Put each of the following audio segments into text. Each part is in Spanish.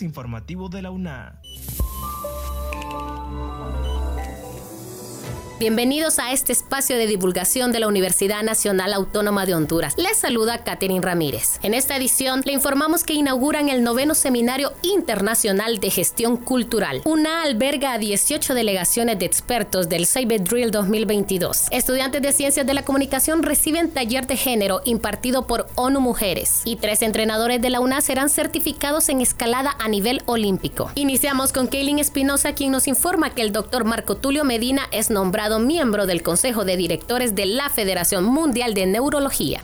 informativo de la UNA. Bienvenidos a este espacio de divulgación de la Universidad Nacional Autónoma de Honduras. Les saluda Catherine Ramírez. En esta edición le informamos que inauguran el noveno Seminario Internacional de Gestión Cultural. UNA alberga a 18 delegaciones de expertos del Cyber Drill 2022. Estudiantes de Ciencias de la Comunicación reciben taller de género impartido por ONU Mujeres y tres entrenadores de la UNA serán certificados en escalada a nivel olímpico. Iniciamos con Kaylin Espinosa, quien nos informa que el doctor Marco Tulio Medina es nombrado miembro del Consejo de Directores de la Federación Mundial de Neurología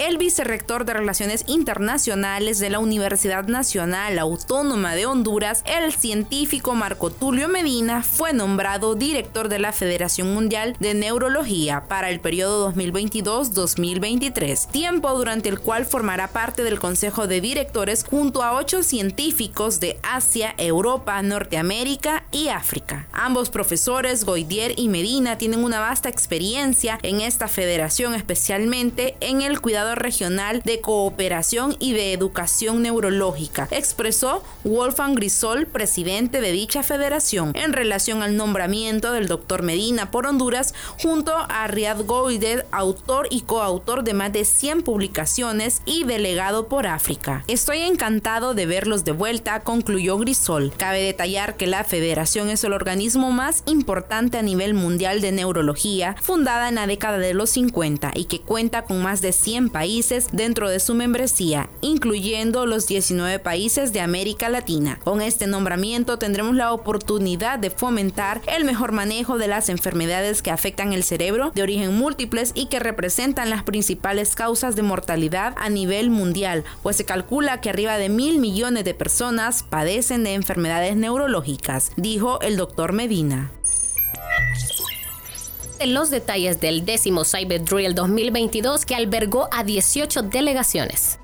el vicerrector de Relaciones Internacionales de la Universidad Nacional Autónoma de Honduras, el científico Marco Tulio Medina, fue nombrado director de la Federación Mundial de Neurología para el periodo 2022-2023, tiempo durante el cual formará parte del Consejo de Directores junto a ocho científicos de Asia, Europa, Norteamérica y África. Ambos profesores, Goidier y Medina, tienen una vasta experiencia en esta federación, especialmente en el cuidado Regional de Cooperación y de Educación Neurológica, expresó Wolfgang Grisol, presidente de dicha federación, en relación al nombramiento del doctor Medina por Honduras junto a Riad Goider, autor y coautor de más de 100 publicaciones y delegado por África. Estoy encantado de verlos de vuelta, concluyó Grisol. Cabe detallar que la federación es el organismo más importante a nivel mundial de neurología, fundada en la década de los 50 y que cuenta con más de 100 países países dentro de su membresía, incluyendo los 19 países de América Latina. Con este nombramiento tendremos la oportunidad de fomentar el mejor manejo de las enfermedades que afectan el cerebro de origen múltiples y que representan las principales causas de mortalidad a nivel mundial, pues se calcula que arriba de mil millones de personas padecen de enfermedades neurológicas, dijo el doctor Medina los detalles del décimo Cyber Drill 2022 que albergó a 18 delegaciones.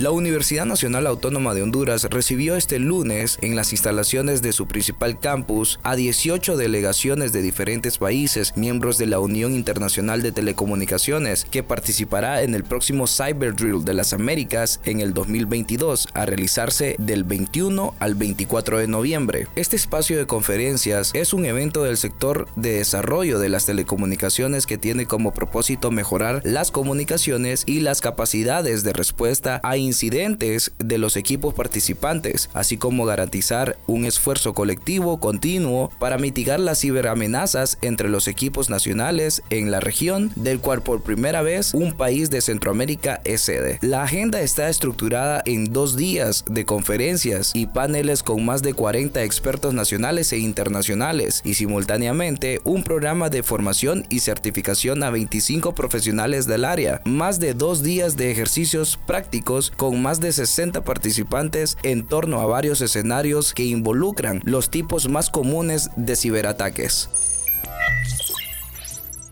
La Universidad Nacional Autónoma de Honduras recibió este lunes en las instalaciones de su principal campus a 18 delegaciones de diferentes países, miembros de la Unión Internacional de Telecomunicaciones, que participará en el próximo Cyber Drill de las Américas en el 2022, a realizarse del 21 al 24 de noviembre. Este espacio de conferencias es un evento del sector de desarrollo de las telecomunicaciones que tiene como propósito mejorar las comunicaciones y las capacidades de respuesta a incidentes de los equipos participantes, así como garantizar un esfuerzo colectivo continuo para mitigar las ciberamenazas entre los equipos nacionales en la región, del cual por primera vez un país de Centroamérica es sede. La agenda está estructurada en dos días de conferencias y paneles con más de 40 expertos nacionales e internacionales y simultáneamente un programa de formación y certificación a 25 profesionales del área, más de dos días de ejercicios prácticos con más de 60 participantes en torno a varios escenarios que involucran los tipos más comunes de ciberataques.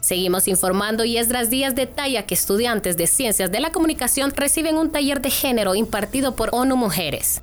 Seguimos informando y Esdras Díaz detalla que estudiantes de ciencias de la comunicación reciben un taller de género impartido por ONU Mujeres.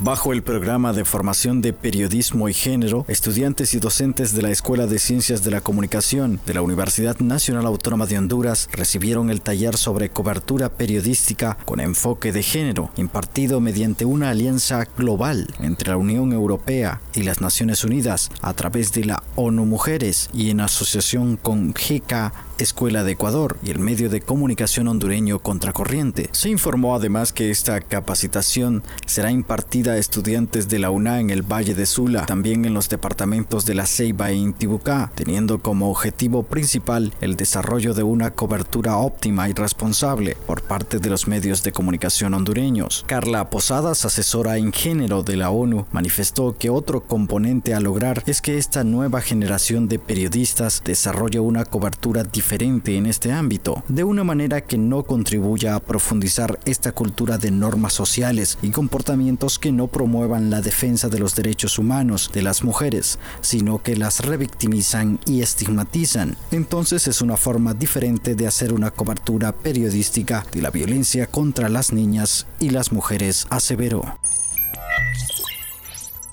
Bajo el programa de formación de periodismo y género, estudiantes y docentes de la Escuela de Ciencias de la Comunicación de la Universidad Nacional Autónoma de Honduras recibieron el taller sobre cobertura periodística con enfoque de género, impartido mediante una alianza global entre la Unión Europea y las Naciones Unidas a través de la ONU Mujeres y en asociación con GK Escuela de Ecuador y el medio de comunicación hondureño Contracorriente. Se informó además que esta capacitación será impartida a estudiantes de la UNA en el Valle de Sula, también en los departamentos de La Ceiba e Intibucá, teniendo como objetivo principal el desarrollo de una cobertura óptima y responsable por parte de los medios de comunicación hondureños. Carla Posadas, asesora en género de la ONU, manifestó que otro componente a lograr es que esta nueva generación de periodistas desarrolle una cobertura diferente diferente en este ámbito, de una manera que no contribuya a profundizar esta cultura de normas sociales y comportamientos que no promuevan la defensa de los derechos humanos de las mujeres, sino que las revictimizan y estigmatizan. Entonces es una forma diferente de hacer una cobertura periodística de la violencia contra las niñas y las mujeres, aseveró.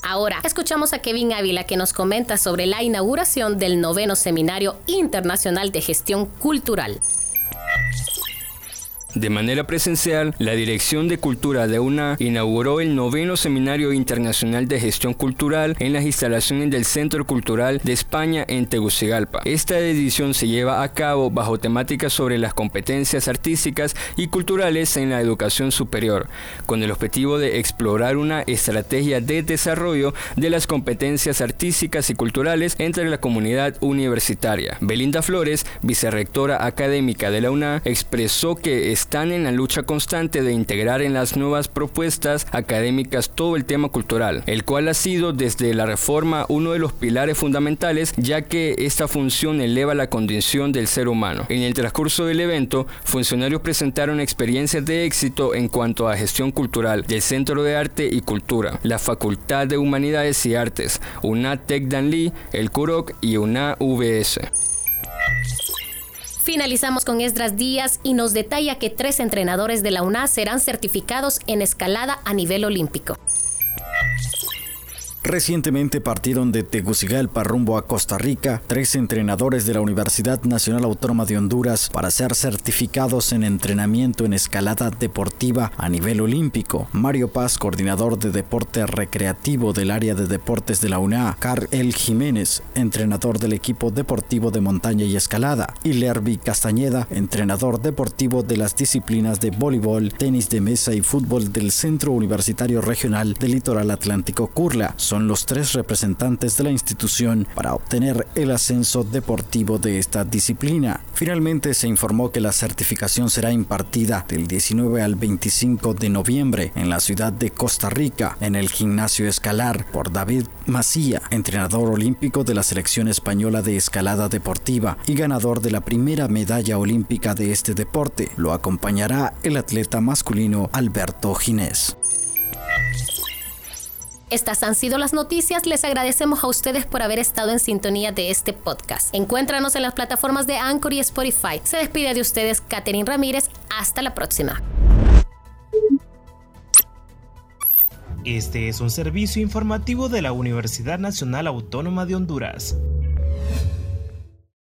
Ahora, escuchamos a Kevin Ávila que nos comenta sobre la inauguración del noveno Seminario Internacional de Gestión Cultural. De manera presencial, la Dirección de Cultura de UNA inauguró el noveno Seminario Internacional de Gestión Cultural en las instalaciones del Centro Cultural de España en Tegucigalpa. Esta edición se lleva a cabo bajo temáticas sobre las competencias artísticas y culturales en la educación superior, con el objetivo de explorar una estrategia de desarrollo de las competencias artísticas y culturales entre la comunidad universitaria. Belinda Flores, vicerrectora académica de la UNA, expresó que están en la lucha constante de integrar en las nuevas propuestas académicas todo el tema cultural, el cual ha sido desde la reforma uno de los pilares fundamentales, ya que esta función eleva la condición del ser humano. En el transcurso del evento, funcionarios presentaron experiencias de éxito en cuanto a gestión cultural del Centro de Arte y Cultura, la Facultad de Humanidades y Artes, UNA Tec Danli, el CUROC y UNA VS. Finalizamos con Esdras Díaz y nos detalla que tres entrenadores de la UNA serán certificados en escalada a nivel olímpico. Recientemente partieron de Tegucigalpa rumbo a Costa Rica tres entrenadores de la Universidad Nacional Autónoma de Honduras para ser certificados en entrenamiento en escalada deportiva a nivel olímpico. Mario Paz, coordinador de deporte recreativo del área de deportes de la UNA, Carl Jiménez, entrenador del equipo deportivo de montaña y escalada, y Lerby Castañeda, entrenador deportivo de las disciplinas de voleibol, tenis de mesa y fútbol del Centro Universitario Regional del Litoral Atlántico Curla son los tres representantes de la institución para obtener el ascenso deportivo de esta disciplina. Finalmente se informó que la certificación será impartida del 19 al 25 de noviembre en la ciudad de Costa Rica, en el gimnasio escalar, por David Macía, entrenador olímpico de la selección española de escalada deportiva y ganador de la primera medalla olímpica de este deporte. Lo acompañará el atleta masculino Alberto Ginés. Estas han sido las noticias. Les agradecemos a ustedes por haber estado en sintonía de este podcast. Encuéntranos en las plataformas de Anchor y Spotify. Se despide de ustedes Catherine Ramírez. Hasta la próxima. Este es un servicio informativo de la Universidad Nacional Autónoma de Honduras.